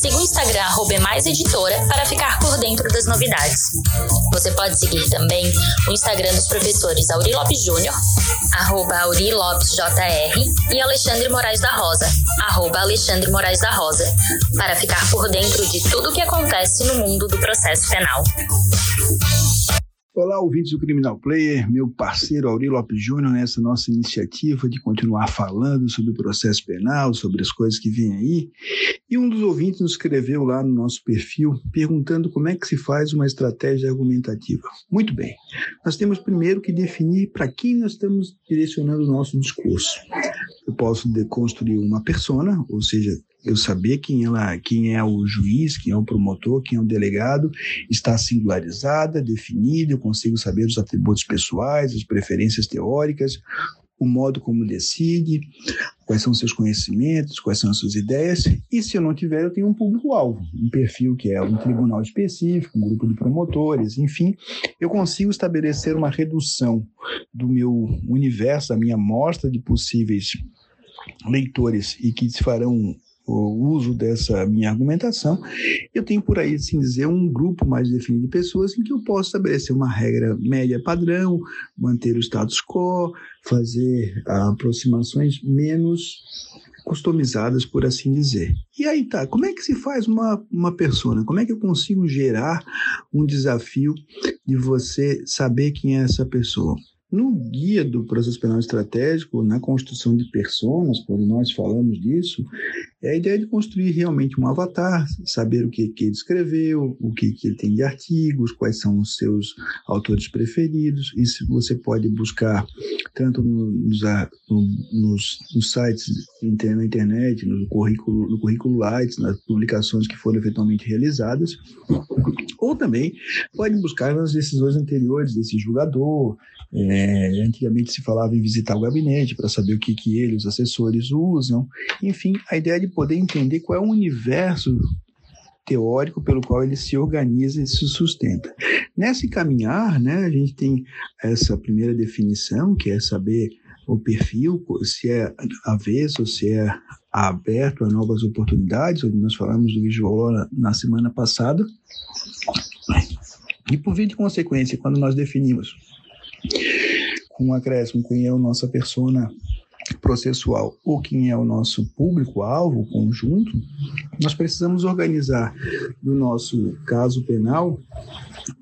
Siga o Instagram @emaiseditora para ficar por dentro das novidades. Você pode seguir também o Instagram dos professores Auri Lopes Júnior, arroba Auri Lopes JR, e Alexandre Moraes da Rosa, arroba Alexandre Moraes da Rosa, para ficar por dentro de tudo o que acontece no mundo do processo penal. Olá, ouvintes do Criminal Player, meu parceiro Auri Lopes Júnior, nessa nossa iniciativa de continuar falando sobre o processo penal, sobre as coisas que vêm aí. E um dos ouvintes nos escreveu lá no nosso perfil perguntando como é que se faz uma estratégia argumentativa. Muito bem, nós temos primeiro que definir para quem nós estamos direcionando o nosso discurso. Eu posso construir uma persona, ou seja, eu saber quem, ela, quem é o juiz, quem é o promotor, quem é o delegado, está singularizada, definida, eu consigo saber os atributos pessoais, as preferências teóricas, o modo como decide, quais são seus conhecimentos, quais são as suas ideias, e se eu não tiver, eu tenho um público-alvo, um perfil que é um tribunal específico, um grupo de promotores, enfim, eu consigo estabelecer uma redução do meu universo, da minha amostra de possíveis leitores e que se farão o uso dessa minha argumentação, eu tenho por aí, assim dizer, um grupo mais definido de pessoas em que eu posso estabelecer uma regra média padrão, manter o status quo, fazer aproximações menos customizadas, por assim dizer. E aí tá, como é que se faz uma, uma persona? Como é que eu consigo gerar um desafio de você saber quem é essa pessoa? No guia do processo penal estratégico, na construção de personas, quando nós falamos disso, é a ideia de construir realmente um avatar, saber o que, que ele escreveu, o que, que ele tem de artigos, quais são os seus autores preferidos. Isso você pode buscar tanto nos, nos, nos sites na internet, no currículo, no currículo Lights, nas publicações que foram eventualmente realizadas, ou também pode buscar nas decisões anteriores desse julgador, é, antigamente se falava em visitar o gabinete para saber o que, que ele, os assessores usam. Enfim, a ideia de poder entender qual é o universo teórico pelo qual ele se organiza e se sustenta. Nesse caminhar, né, a gente tem essa primeira definição, que é saber o perfil, se é avesso, se é aberto a novas oportunidades, onde nós falamos do visual na semana passada. E por via de consequência, quando nós definimos com um acréscimo quem é a nossa persona processual ou quem é o nosso público-alvo, conjunto, nós precisamos organizar no nosso caso penal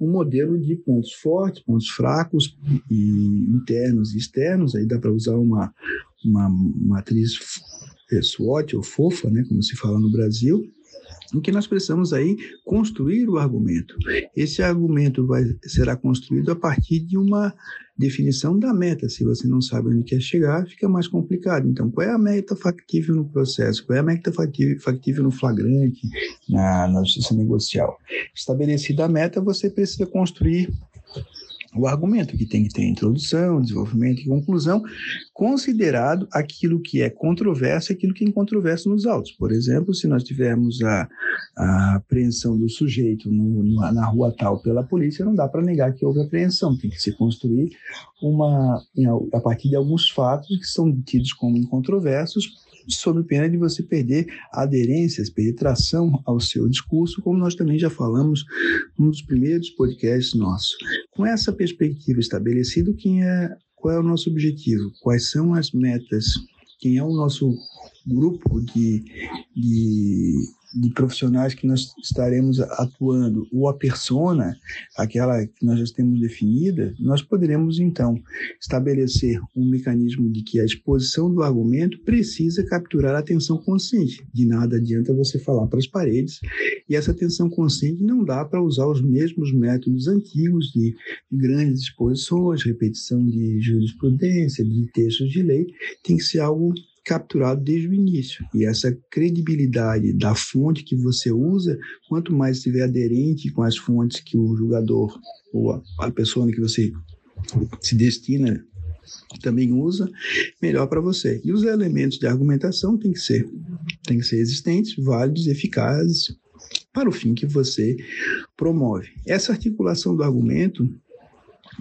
um modelo de pontos fortes, pontos fracos, e internos e externos. Aí dá para usar uma, uma matriz SWOT ou FOFA, né, como se fala no Brasil, em que nós precisamos aí construir o argumento. Esse argumento vai, será construído a partir de uma definição da meta. Se você não sabe onde quer chegar, fica mais complicado. Então, qual é a meta factível no processo? Qual é a meta factível no flagrante, na, na justiça negocial? Estabelecida a meta, você precisa construir o argumento, que tem que ter introdução, desenvolvimento e conclusão, considerado aquilo que é controverso e aquilo que é incontroverso nos autos. Por exemplo, se nós tivermos a, a apreensão do sujeito no, no, na rua tal pela polícia, não dá para negar que houve apreensão, tem que se construir uma, a partir de alguns fatos que são tidos como incontroversos sob pena de você perder aderências, perder tração ao seu discurso, como nós também já falamos num dos primeiros podcasts nossos. Com essa perspectiva estabelecida, quem é, qual é o nosso objetivo? Quais são as metas? Quem é o nosso grupo de, de de profissionais que nós estaremos atuando, ou a persona, aquela que nós já temos definida, nós poderemos então estabelecer um mecanismo de que a exposição do argumento precisa capturar a atenção consciente. De nada adianta você falar para as paredes, e essa atenção consciente não dá para usar os mesmos métodos antigos de grandes exposições, repetição de jurisprudência, de textos de lei, tem que ser algo capturado desde o início. E essa credibilidade da fonte que você usa, quanto mais estiver aderente com as fontes que o julgador ou a, pessoa que você se destina também usa, melhor para você. E os elementos de argumentação têm que ser, têm que ser existentes, válidos, eficazes para o fim que você promove. Essa articulação do argumento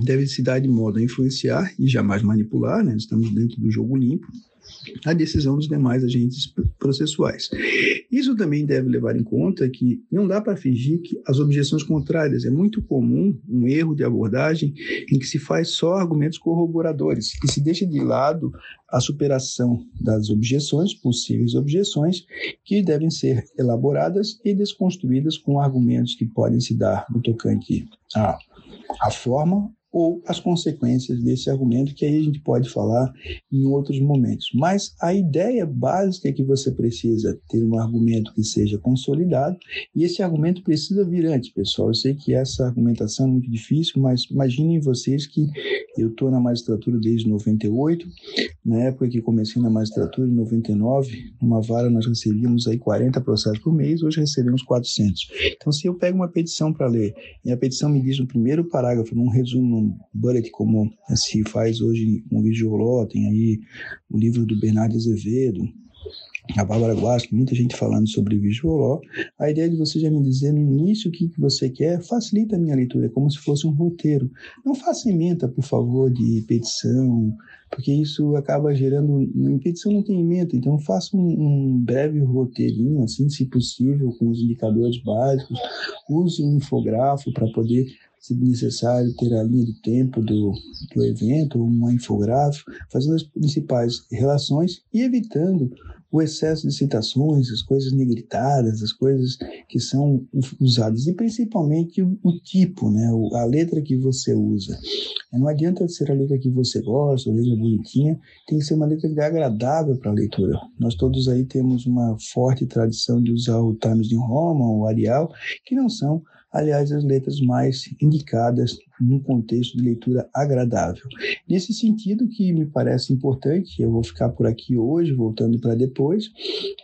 deve se dar de modo a influenciar e jamais manipular, né? Estamos dentro do jogo limpo a decisão dos demais agentes processuais. Isso também deve levar em conta que não dá para fingir que as objeções contrárias. É muito comum um erro de abordagem em que se faz só argumentos corroboradores e se deixa de lado a superação das objeções, possíveis objeções, que devem ser elaboradas e desconstruídas com argumentos que podem se dar no tocante à, à forma ou as consequências desse argumento, que aí a gente pode falar em outros momentos. Mas a ideia básica é que você precisa ter um argumento que seja consolidado, e esse argumento precisa vir antes, pessoal. Eu sei que essa argumentação é muito difícil, mas imaginem vocês que eu estou na magistratura desde 98, na época que comecei na magistratura, em 99, numa vara nós recebíamos aí 40 processos por mês, hoje recebemos 400. Então, se eu pego uma petição para ler, e a petição me diz no primeiro parágrafo, num resumo, bullet como se faz hoje com o Vigioló, tem aí o livro do Bernardo Azevedo, a Bárbara Guasco, muita gente falando sobre Visual A ideia de você já me dizer no início o que você quer facilita a minha leitura, é como se fosse um roteiro. Não faça emenda, por favor, de petição, porque isso acaba gerando. Em petição não tem emenda, então faça um, um breve roteirinho, assim, se possível, com os indicadores básicos. Use um infográfico para poder se necessário, ter a linha de tempo do, do evento, uma infográfico, fazendo as principais relações e evitando o excesso de citações, as coisas negritadas, as coisas que são usadas, e principalmente o, o tipo, né, a letra que você usa. Não adianta ser a letra que você gosta, a letra bonitinha, tem que ser uma letra agradável para a leitura. Nós todos aí temos uma forte tradição de usar o Times New Roman, o Arial, que não são aliás, as letras mais indicadas num contexto de leitura agradável. Nesse sentido que me parece importante, eu vou ficar por aqui hoje, voltando para depois,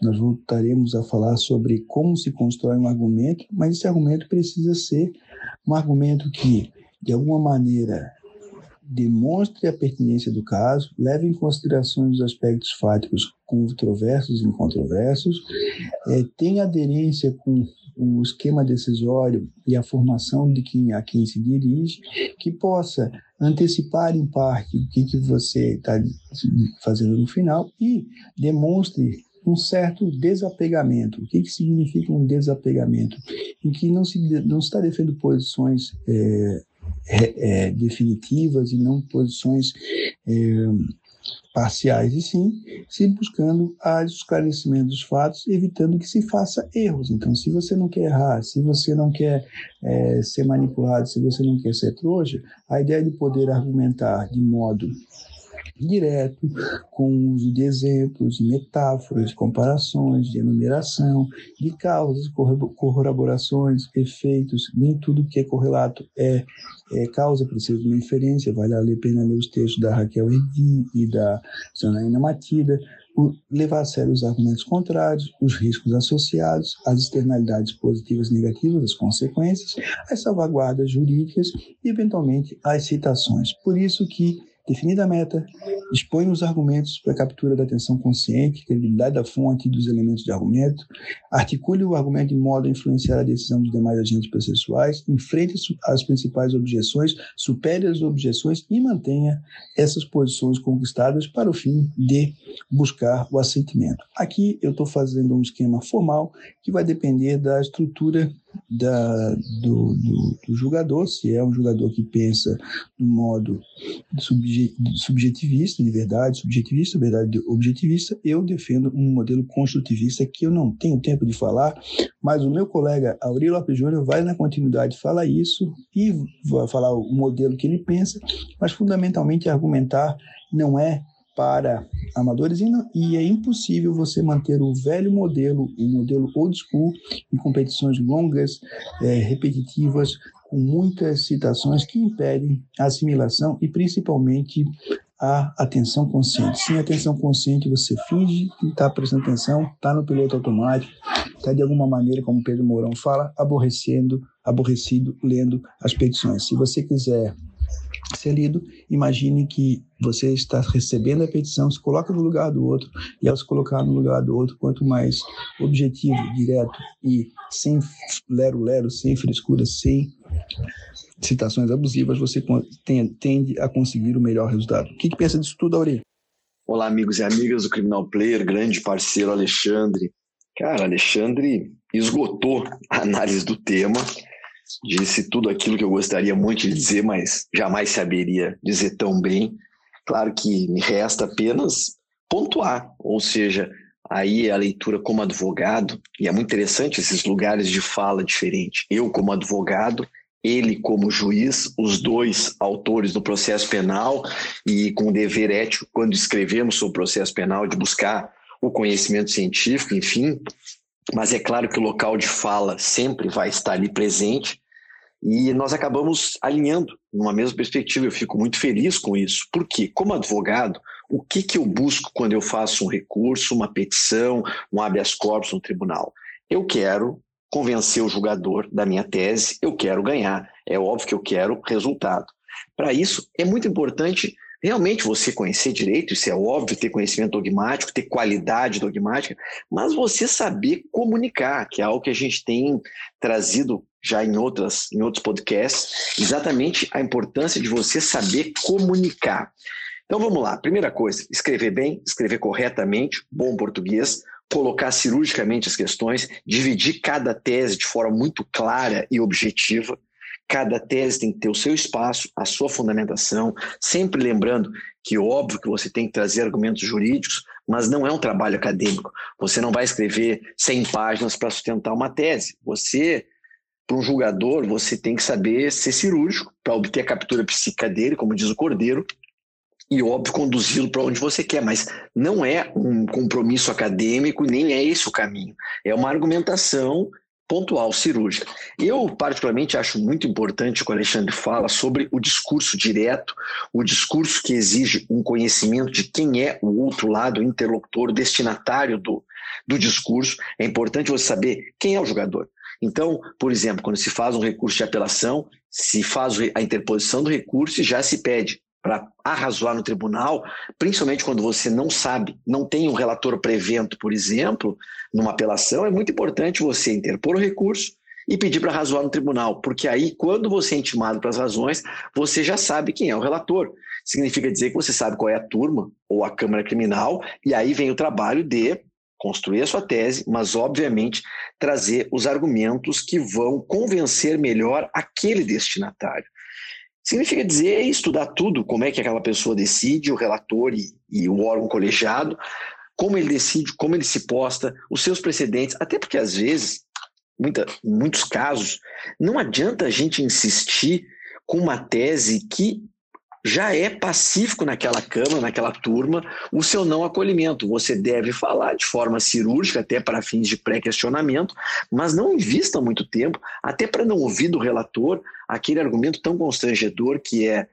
nós voltaremos a falar sobre como se constrói um argumento, mas esse argumento precisa ser um argumento que, de alguma maneira, demonstre a pertinência do caso, leve em consideração os aspectos fáticos controversos e incontroversos, é, tenha aderência com o esquema decisório e a formação de quem a quem se dirige, que possa antecipar em parte o que, que você está fazendo no final e demonstre um certo desapegamento. O que, que significa um desapegamento? Em que não se não está defendendo posições é, é, definitivas e não posições é, parciais, e sim se buscando o esclarecimento dos fatos, evitando que se faça erros. Então, se você não quer errar, se você não quer é, ser manipulado, se você não quer ser trouxa, a ideia de poder argumentar de modo direto, com o uso de exemplos, de metáforas, de comparações, de enumeração, de causas, corroborações, efeitos, nem tudo que é correlato é, é causa, precisa de uma inferência, vale a pena ler os textos da Raquel Erdi e da Janaína Matida, levar a sério os argumentos contrários, os riscos associados, as externalidades positivas e negativas, as consequências, as salvaguardas jurídicas e, eventualmente, as citações. Por isso que Definida a meta, expõe os argumentos para a captura da atenção consciente, credibilidade da fonte e dos elementos de argumento, articule o argumento de modo a influenciar a decisão dos demais agentes processuais, enfrente as principais objeções, supere as objeções e mantenha essas posições conquistadas para o fim de buscar o assentimento. Aqui eu estou fazendo um esquema formal que vai depender da estrutura da, do, do, do, se é um julgador que pensa no modo subje, subjetivista, de verdade subjetivista, verdade objetivista, eu defendo um modelo construtivista que eu não tenho tempo de falar, mas o meu colega Aurélio Lopes Júnior vai na continuidade falar isso e vai falar o modelo que ele pensa, mas fundamentalmente argumentar não é para amadores e, é impossível você manter o velho modelo, o modelo old school, em competições longas, é, repetitivas, com muitas citações que impedem a assimilação e principalmente a atenção consciente. Sem atenção consciente, você finge que está prestando atenção, está no piloto automático, está de alguma maneira, como Pedro Mourão fala, aborrecendo, aborrecido, lendo as petições. Se você quiser ser lido, imagine que você está recebendo a petição, se coloca no lugar do outro, e ao se colocar no lugar do outro, quanto mais objetivo, direto e sem lero-lero, sem frescura, sem citações abusivas, você tende a conseguir o melhor resultado. O que, que pensa disso tudo, Aurélio? Olá, amigos e amigas do Criminal Player, grande parceiro Alexandre. Cara, Alexandre esgotou a análise do tema disse tudo aquilo que eu gostaria muito de dizer, mas jamais saberia dizer tão bem. Claro que me resta apenas pontuar, ou seja, aí a leitura como advogado, e é muito interessante esses lugares de fala diferente. Eu como advogado, ele como juiz, os dois autores do processo penal e com o dever ético quando escrevemos sobre o processo penal de buscar o conhecimento científico, enfim, mas é claro que o local de fala sempre vai estar ali presente e nós acabamos alinhando numa mesma perspectiva. Eu fico muito feliz com isso, porque, como advogado, o que, que eu busco quando eu faço um recurso, uma petição, um habeas corpus no tribunal? Eu quero convencer o julgador da minha tese, eu quero ganhar. É óbvio que eu quero resultado. Para isso, é muito importante realmente você conhecer direito, isso é óbvio, ter conhecimento dogmático, ter qualidade dogmática, mas você saber comunicar, que é algo que a gente tem trazido já em, outras, em outros podcasts, exatamente a importância de você saber comunicar. Então vamos lá, primeira coisa, escrever bem, escrever corretamente, bom português, colocar cirurgicamente as questões, dividir cada tese de forma muito clara e objetiva, Cada tese tem que ter o seu espaço, a sua fundamentação, sempre lembrando que óbvio que você tem que trazer argumentos jurídicos, mas não é um trabalho acadêmico. Você não vai escrever 100 páginas para sustentar uma tese. Você, para um julgador, você tem que saber ser cirúrgico para obter a captura psíquica dele, como diz o Cordeiro, e, óbvio, conduzi-lo para onde você quer, mas não é um compromisso acadêmico, nem é esse o caminho. É uma argumentação pontual, cirúrgica. Eu, particularmente, acho muito importante o que o Alexandre fala sobre o discurso direto, o discurso que exige um conhecimento de quem é o outro lado, o interlocutor, o destinatário do, do discurso. É importante você saber quem é o jogador. Então, por exemplo, quando se faz um recurso de apelação, se faz a interposição do recurso e já se pede para arrazoar no tribunal, principalmente quando você não sabe, não tem um relator prevento, por exemplo, numa apelação, é muito importante você interpor o recurso e pedir para razoar no tribunal, porque aí, quando você é intimado para as razões, você já sabe quem é o relator. Significa dizer que você sabe qual é a turma ou a Câmara Criminal, e aí vem o trabalho de construir a sua tese, mas, obviamente, trazer os argumentos que vão convencer melhor aquele destinatário. Significa dizer estudar tudo, como é que aquela pessoa decide, o relator e, e o órgão colegiado, como ele decide, como ele se posta, os seus precedentes, até porque às vezes, muita, em muitos casos, não adianta a gente insistir com uma tese que já é pacífico naquela Câmara, naquela turma, o seu não acolhimento. Você deve falar de forma cirúrgica, até para fins de pré-questionamento, mas não invista muito tempo, até para não ouvir do relator aquele argumento tão constrangedor que é: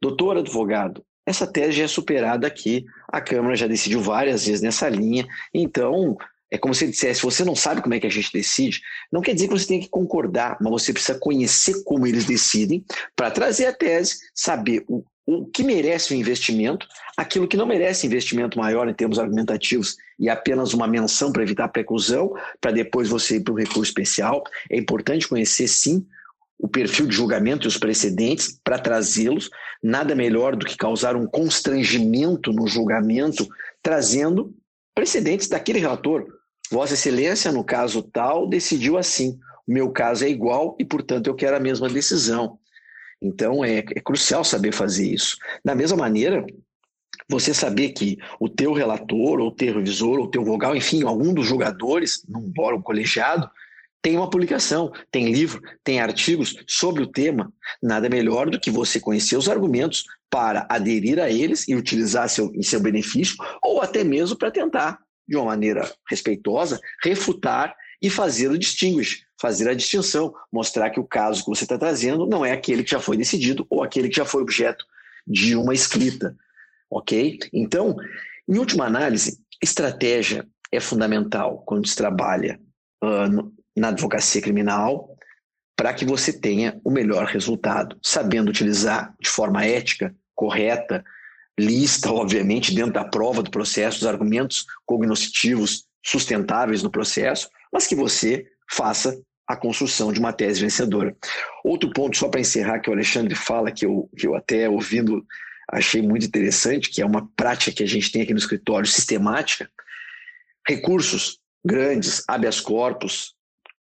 doutor advogado, essa tese já é superada aqui, a Câmara já decidiu várias vezes nessa linha, então é como se ele dissesse: você não sabe como é que a gente decide. Não quer dizer que você tem que concordar, mas você precisa conhecer como eles decidem para trazer a tese, saber o, o que merece o investimento, aquilo que não merece investimento maior em termos argumentativos e apenas uma menção para evitar preclusão, para depois você ir para o recurso especial. É importante conhecer, sim, o perfil de julgamento e os precedentes para trazê-los. Nada melhor do que causar um constrangimento no julgamento, trazendo precedentes daquele relator. Vossa Excelência, no caso tal, decidiu assim. O meu caso é igual e, portanto, eu quero a mesma decisão. Então, é, é crucial saber fazer isso. Da mesma maneira, você saber que o teu relator, ou teu revisor, ou teu vogal, enfim, algum dos jogadores, num órgão colegiado, tem uma publicação, tem livro, tem artigos sobre o tema. Nada melhor do que você conhecer os argumentos para aderir a eles e utilizar seu, em seu benefício, ou até mesmo para tentar de uma maneira respeitosa, refutar e fazer o distinguish, fazer a distinção, mostrar que o caso que você está trazendo não é aquele que já foi decidido ou aquele que já foi objeto de uma escrita, ok? Então, em última análise, estratégia é fundamental quando se trabalha uh, na advocacia criminal, para que você tenha o melhor resultado, sabendo utilizar de forma ética, correta, lista, obviamente, dentro da prova do processo, os argumentos cognoscitivos sustentáveis no processo, mas que você faça a construção de uma tese vencedora. Outro ponto, só para encerrar, que o Alexandre fala, que eu, que eu até ouvindo achei muito interessante, que é uma prática que a gente tem aqui no escritório sistemática, recursos grandes, habeas corpus,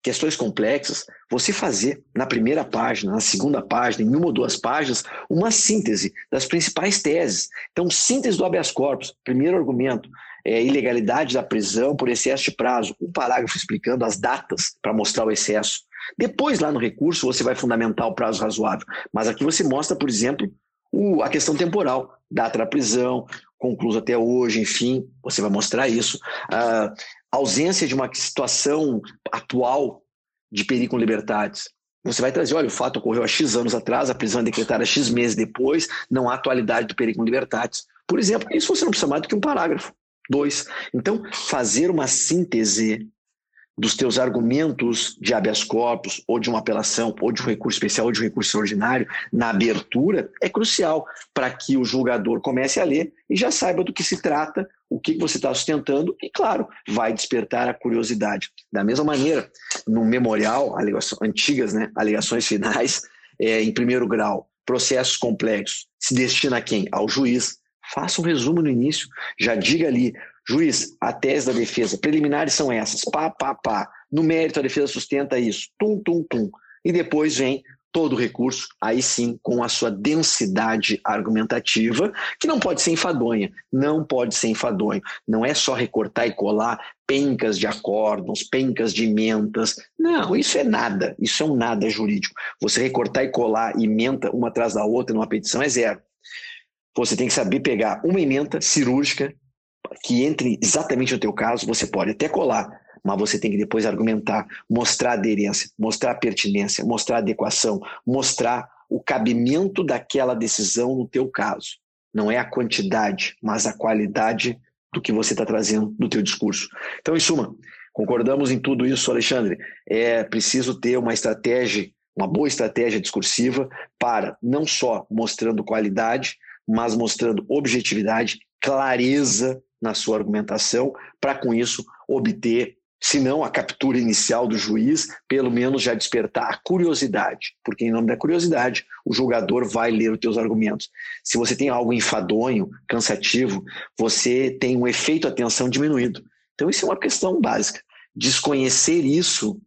questões complexas, você fazer na primeira página, na segunda página, em uma ou duas páginas, uma síntese das principais teses. Então, síntese do habeas corpus, primeiro argumento, é, ilegalidade da prisão por excesso de prazo, um parágrafo explicando as datas para mostrar o excesso. Depois, lá no recurso, você vai fundamentar o prazo razoável. Mas aqui você mostra, por exemplo, o, a questão temporal, data da prisão, concluso até hoje, enfim, você vai mostrar isso. A ausência de uma situação atual de perigo com liberdades. Você vai trazer, olha, o fato ocorreu há X anos atrás, a prisão é decretada X meses depois, não há atualidade do perigo com liberdades. Por exemplo, isso você não precisa mais do que um parágrafo. Dois. Então, fazer uma síntese dos teus argumentos de habeas corpus, ou de uma apelação, ou de um recurso especial, ou de um recurso ordinário, na abertura, é crucial para que o julgador comece a ler e já saiba do que se trata, o que você está sustentando, e, claro, vai despertar a curiosidade. Da mesma maneira, no memorial, alegações, antigas né, alegações finais, é, em primeiro grau, processos complexos, se destina a quem? Ao juiz. Faça um resumo no início, já diga ali, juiz, a tese da defesa, preliminares são essas, pá, pá, pá. No mérito, a defesa sustenta isso, tum, tum, tum. E depois vem todo o recurso, aí sim, com a sua densidade argumentativa, que não pode ser enfadonha, não pode ser enfadonho. Não é só recortar e colar pencas de acórdons, pencas de emendas. Não, isso é nada, isso é um nada jurídico. Você recortar e colar emenda uma atrás da outra numa petição é zero. Você tem que saber pegar uma emenda cirúrgica que entre exatamente no teu caso, você pode até colar, mas você tem que depois argumentar, mostrar aderência, mostrar pertinência, mostrar adequação, mostrar o cabimento daquela decisão no teu caso. Não é a quantidade, mas a qualidade do que você está trazendo no teu discurso. Então, em suma, concordamos em tudo isso, Alexandre. É preciso ter uma estratégia, uma boa estratégia discursiva para não só mostrando qualidade, mas mostrando objetividade, clareza na sua argumentação, para com isso obter, se não a captura inicial do juiz, pelo menos já despertar a curiosidade, porque em nome da curiosidade o julgador vai ler os teus argumentos. Se você tem algo enfadonho, cansativo, você tem um efeito atenção diminuído. Então isso é uma questão básica. Desconhecer isso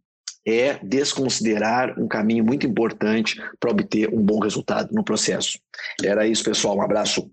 é desconsiderar um caminho muito importante para obter um bom resultado no processo. Era isso, pessoal. Um abraço.